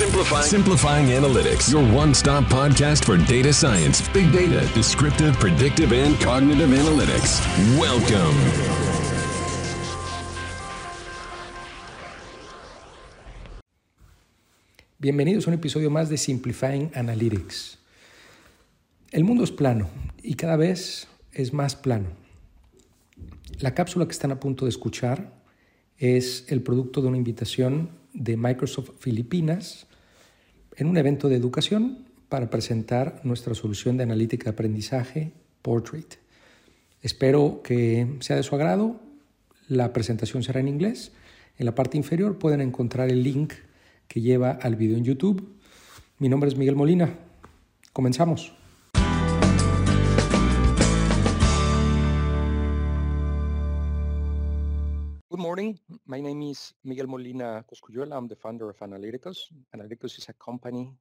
Simplifying. Simplifying Analytics, your one stop podcast for data science, big data, descriptive, predictive, and cognitive analytics. Welcome. Bienvenidos a un episodio más de Simplifying Analytics. El mundo es plano y cada vez es más plano. La cápsula que están a punto de escuchar es el producto de una invitación de Microsoft Filipinas en un evento de educación para presentar nuestra solución de analítica de aprendizaje Portrait. Espero que sea de su agrado. La presentación será en inglés. En la parte inferior pueden encontrar el link que lleva al video en YouTube. Mi nombre es Miguel Molina. Comenzamos. Good morning. My name is Miguel Molina Cosculluela. I'm the founder of Analytikus. Analytikus is a company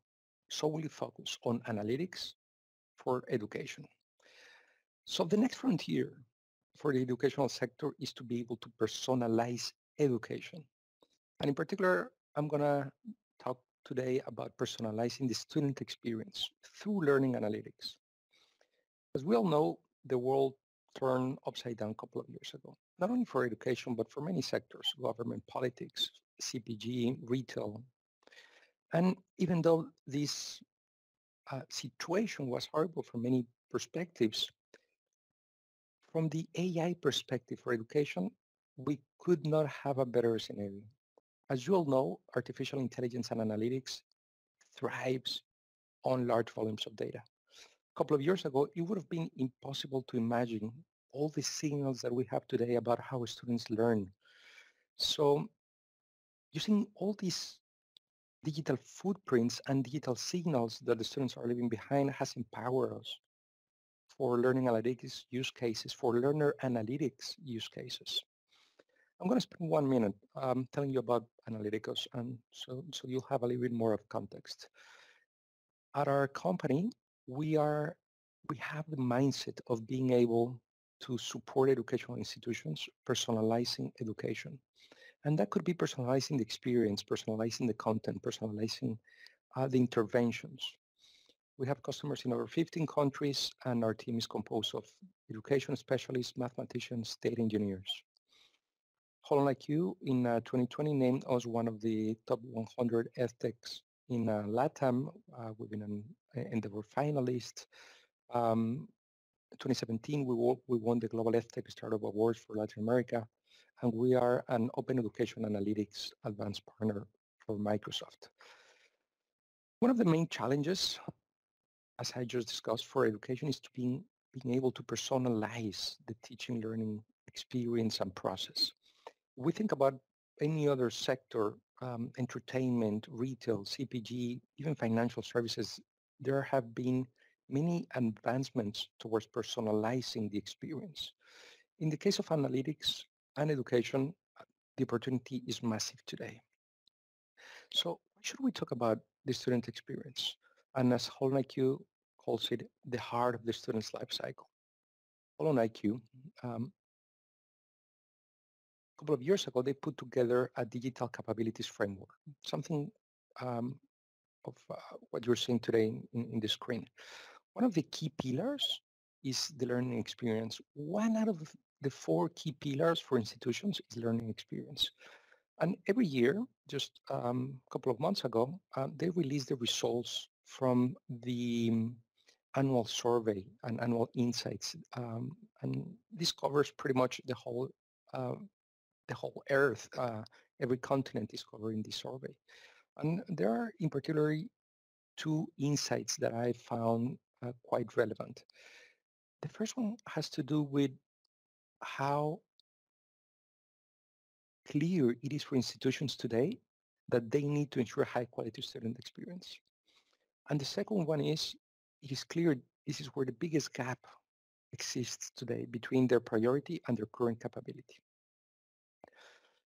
solely focused on analytics for education. So the next frontier for the educational sector is to be able to personalize education. And in particular, I'm going to talk today about personalizing the student experience through learning analytics. As we all know, the world turned upside down a couple of years ago, not only for education, but for many sectors, government, politics, CPG, retail. And even though this uh, situation was horrible from many perspectives, from the AI perspective for education, we could not have a better scenario. As you all know, artificial intelligence and analytics thrives on large volumes of data couple of years ago, it would have been impossible to imagine all the signals that we have today about how students learn. So using all these digital footprints and digital signals that the students are leaving behind has empowered us for learning analytics use cases, for learner analytics use cases. I'm going to spend one minute um, telling you about Analytikus, and so, so you'll have a little bit more of context. At our company, we are we have the mindset of being able to support educational institutions, personalizing education. And that could be personalizing the experience, personalizing the content, personalizing uh, the interventions. We have customers in over 15 countries, and our team is composed of education specialists, mathematicians, data engineers. Holon IQ in uh, 2020 named us one of the top 100 edtechs in LATAM. Uh, we've been an Endeavor finalist. Um, 2017, we, won, we won the Global EdTech Startup Awards for Latin America, and we are an Open Education Analytics Advanced Partner for Microsoft. One of the main challenges, as I just discussed for education, is to being, being able to personalize the teaching learning experience and process. We think about any other sector, um, entertainment, retail, CPG, even financial services, there have been many advancements towards personalizing the experience. In the case of analytics and education, uh, the opportunity is massive today. So why should we talk about the student experience? And as Holon IQ calls it, the heart of the student's life cycle. Holon IQ, um, couple of years ago, they put together a digital capabilities framework, something um, of uh, what you're seeing today in, in the screen. One of the key pillars is the learning experience. One out of the four key pillars for institutions is learning experience. And every year, just um, a couple of months ago, uh, they released the results from the um, annual survey and annual insights. Um, and this covers pretty much the whole uh, the whole Earth. Uh, every continent is covered in this survey. And there are in particular two insights that I found uh, quite relevant. The first one has to do with how clear it is for institutions today that they need to ensure high quality student experience. And the second one is, it is clear this is where the biggest gap exists today between their priority and their current capability.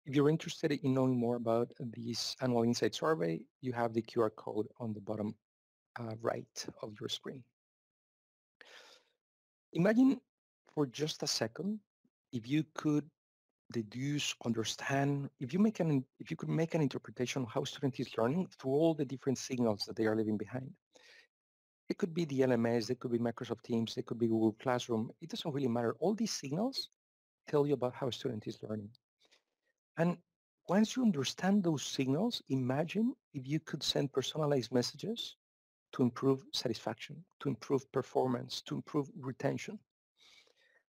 If you're interested in knowing more about this annual insight survey, you have the QR code on the bottom uh, right of your screen. Imagine for just a second if you could deduce, understand. If you make an if you could make an interpretation of how student is learning through all the different signals that they are leaving behind. It could be the LMS, it could be Microsoft Teams, it could be Google Classroom. It doesn't really matter. All these signals tell you about how a student is learning. And once you understand those signals, imagine if you could send personalized messages to improve satisfaction, to improve performance, to improve retention.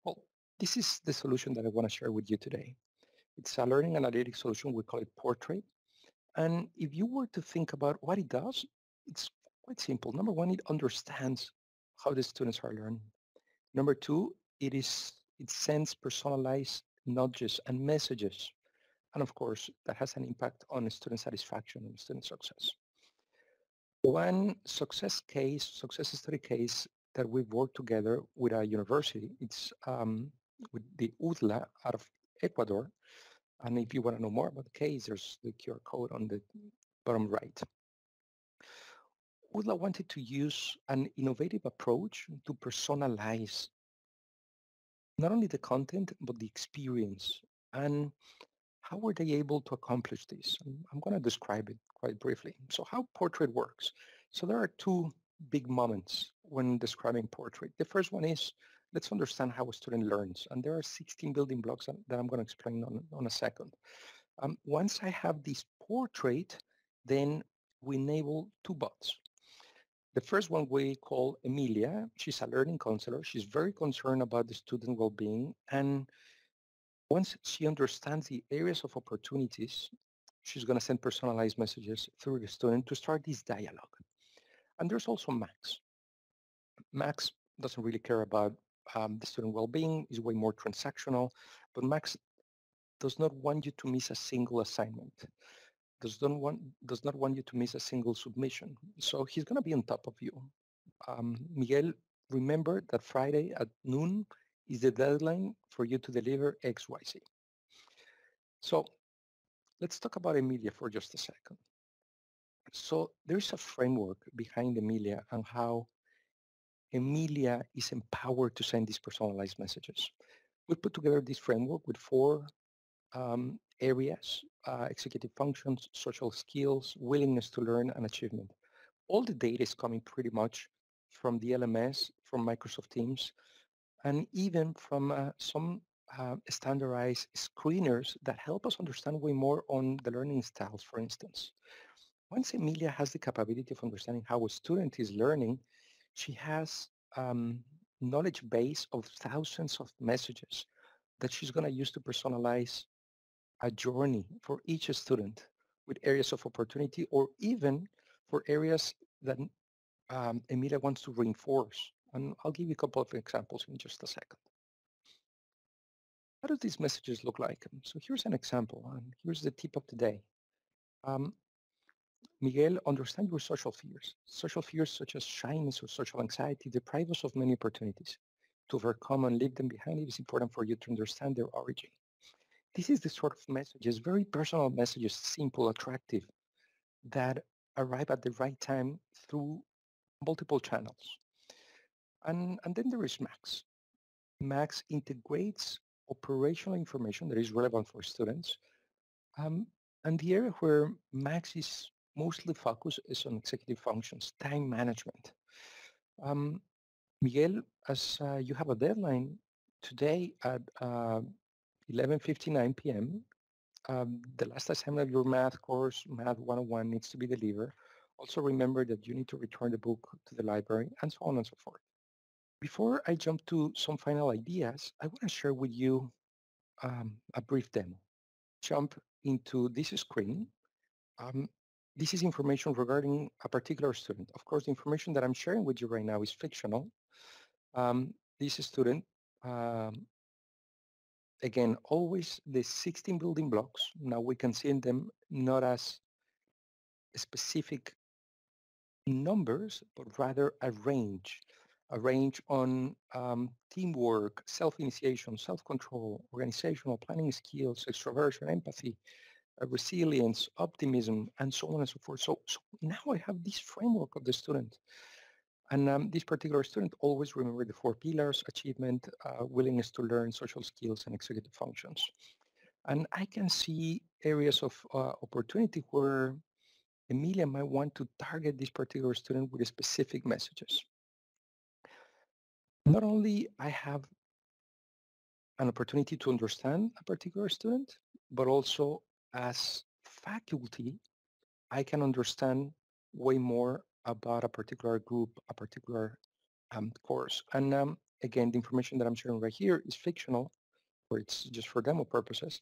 Well, this is the solution that I want to share with you today. It's a learning analytics solution. We call it Portrait. And if you were to think about what it does, it's quite simple. Number one, it understands how the students are learning. Number two, it is it sends personalized nudges and messages. And of course, that has an impact on student satisfaction and student success. One success case, success story case that we've worked together with a university, it's um, with the UDLA out of Ecuador. And if you want to know more about the case, there's the QR code on the bottom right. UDLA wanted to use an innovative approach to personalize not only the content, but the experience. And how were they able to accomplish this? I'm going to describe it quite briefly. So how Portrait works. So there are two big moments when describing Portrait. The first one is let's understand how a student learns. And there are 16 building blocks that I'm going to explain on, on a second. Um, once I have this portrait, then we enable two bots. The first one we call Emilia. She's a learning counselor. She's very concerned about the student well-being. And once she understands the areas of opportunities, she's going to send personalized messages through the student to start this dialogue. And there's also Max. Max doesn't really care about um, the student well-being, is way more transactional, but Max does not want you to miss a single assignment does not want does not want you to miss a single submission. So he's going to be on top of you. Um, Miguel, remember that Friday at noon is the deadline for you to deliver X, Y, Z. So let's talk about Emilia for just a second. So there's a framework behind Emilia and how Emilia is empowered to send these personalized messages. We put together this framework with four um, areas, uh, executive functions, social skills, willingness to learn, and achievement. All the data is coming pretty much from the LMS, from Microsoft Teams, and even from uh, some uh, standardized screeners that help us understand way more on the learning styles, for instance. Once Emilia has the capability of understanding how a student is learning, she has um, knowledge base of thousands of messages that she's going to use to personalize a journey for each student with areas of opportunity or even for areas that um, Emilia wants to reinforce. And I'll give you a couple of examples in just a second. How do these messages look like? So here's an example, and here's the tip of the day. Um, Miguel, understand your social fears. Social fears such as shyness or social anxiety deprive us of many opportunities. To overcome and leave them behind, it is important for you to understand their origin. This is the sort of messages, very personal messages, simple, attractive, that arrive at the right time through multiple channels. And, and then there is Max. Max integrates operational information that is relevant for students. Um, and the area where Max is mostly focused is on executive functions, time management. Um, Miguel, as uh, you have a deadline today at uh, 11.59 p.m. Um, the last assignment of your math course, Math 101, needs to be delivered. Also remember that you need to return the book to the library and so on and so forth. Before I jump to some final ideas, I want to share with you um, a brief demo. Jump into this screen. Um, this is information regarding a particular student. Of course, the information that I'm sharing with you right now is fictional. Um, this student um, again, always the 16 building blocks. Now we can see them not as specific numbers, but rather a range, a range on um, teamwork, self-initiation, self-control, organizational planning skills, extroversion, empathy, uh, resilience, optimism, and so on and so forth. So, so now I have this framework of the student and um, this particular student always remember the four pillars, achievement, uh, willingness to learn, social skills, and executive functions. And I can see areas of uh, opportunity where Emilia might want to target this particular student with specific messages. Not only I have an opportunity to understand a particular student, but also as faculty, I can understand way more about a particular group, a particular um, course. And um, again, the information that I'm sharing right here is fictional, or it's just for demo purposes.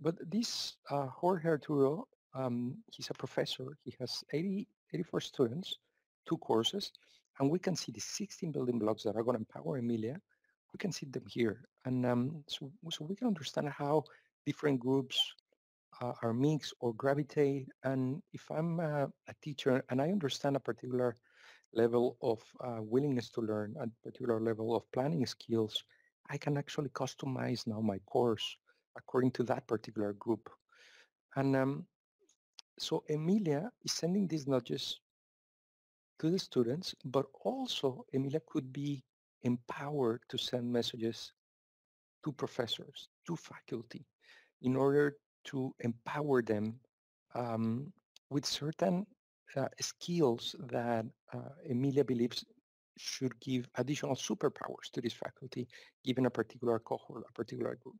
But this uh, Jorge Arturo, um, he's a professor. He has 80, 84 students, two courses, and we can see the 16 building blocks that are going to empower Emilia. We can see them here. And um, so, so we can understand how different groups uh, are mixed or gravitate. And if I'm uh, a teacher and I understand a particular level of uh, willingness to learn, a particular level of planning skills, I can actually customize now my course according to that particular group. And um, so Emilia is sending these nudges to the students, but also Emilia could be empowered to send messages to professors, to faculty, in order to empower them um, with certain uh, skills that uh, Emilia believes should give additional superpowers to this faculty, given a particular cohort, a particular group.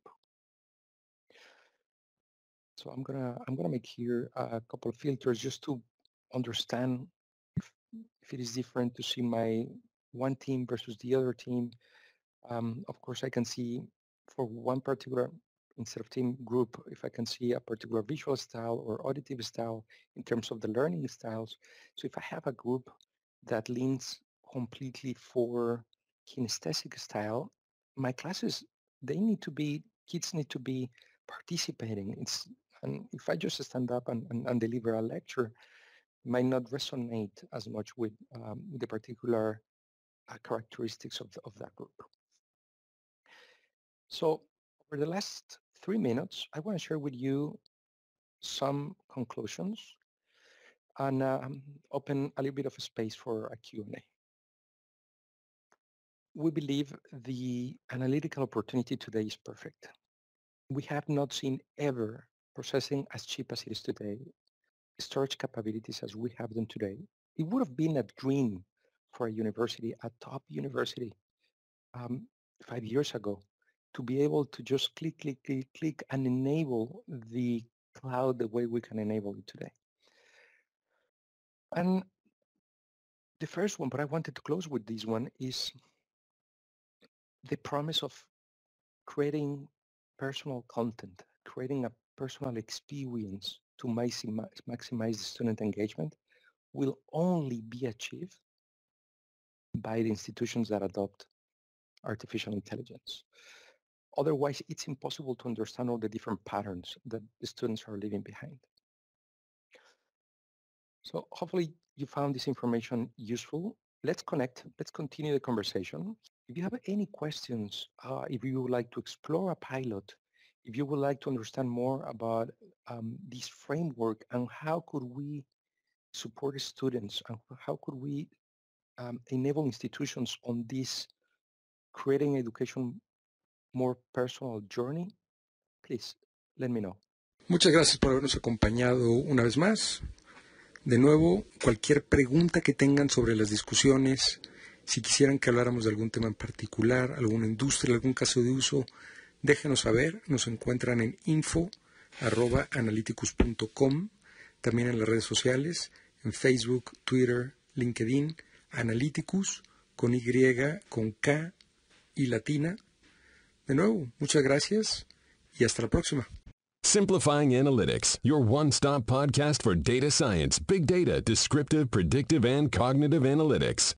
So I'm gonna I'm gonna make here a couple of filters just to understand if, it is different to see my one team versus the other team. Um, of course, I can see for one particular instead of team group, if I can see a particular visual style or auditive style in terms of the learning styles. So if I have a group that leans completely for kinesthetic style, my classes, they need to be, kids need to be participating. It's And if I just stand up and, and, and deliver a lecture, might not resonate as much with um, the particular uh, characteristics of, the, of that group. So for the last three minutes, I want to share with you some conclusions and um, open a little bit of a space for a Q&A. We believe the analytical opportunity today is perfect. We have not seen ever processing as cheap as it is today, storage capabilities as we have them today. It would have been a dream for a university, a top university, um, five years ago to be able to just click, click, click, click and enable the cloud the way we can enable it today. And the first one, but I wanted to close with this one, is the promise of creating personal content, creating a personal experience to maximize, student engagement will only be achieved by the institutions that adopt artificial intelligence. Otherwise, it's impossible to understand all the different patterns that the students are leaving behind. So hopefully you found this information useful. Let's connect. Let's continue the conversation. If you have any questions, uh, if you would like to explore a pilot, if you would like to understand more about um, this framework and how could we support students and how could we um, enable institutions on this creating education more personal journey, please let me know. Muchas gracias por habernos acompañado una vez más. De nuevo, cualquier pregunta que tengan sobre las discusiones, si quisieran que habláramos de algún tema en particular, alguna industria, algún caso de uso, déjenos saber. Nos encuentran en info.analyticus.com, también en las redes sociales, en Facebook, Twitter, LinkedIn, Analyticus, con Y, con K y latina. De nuevo, muchas gracias y hasta la próxima. Simplifying Analytics, your one-stop podcast for data science, big data, descriptive, predictive, and cognitive analytics.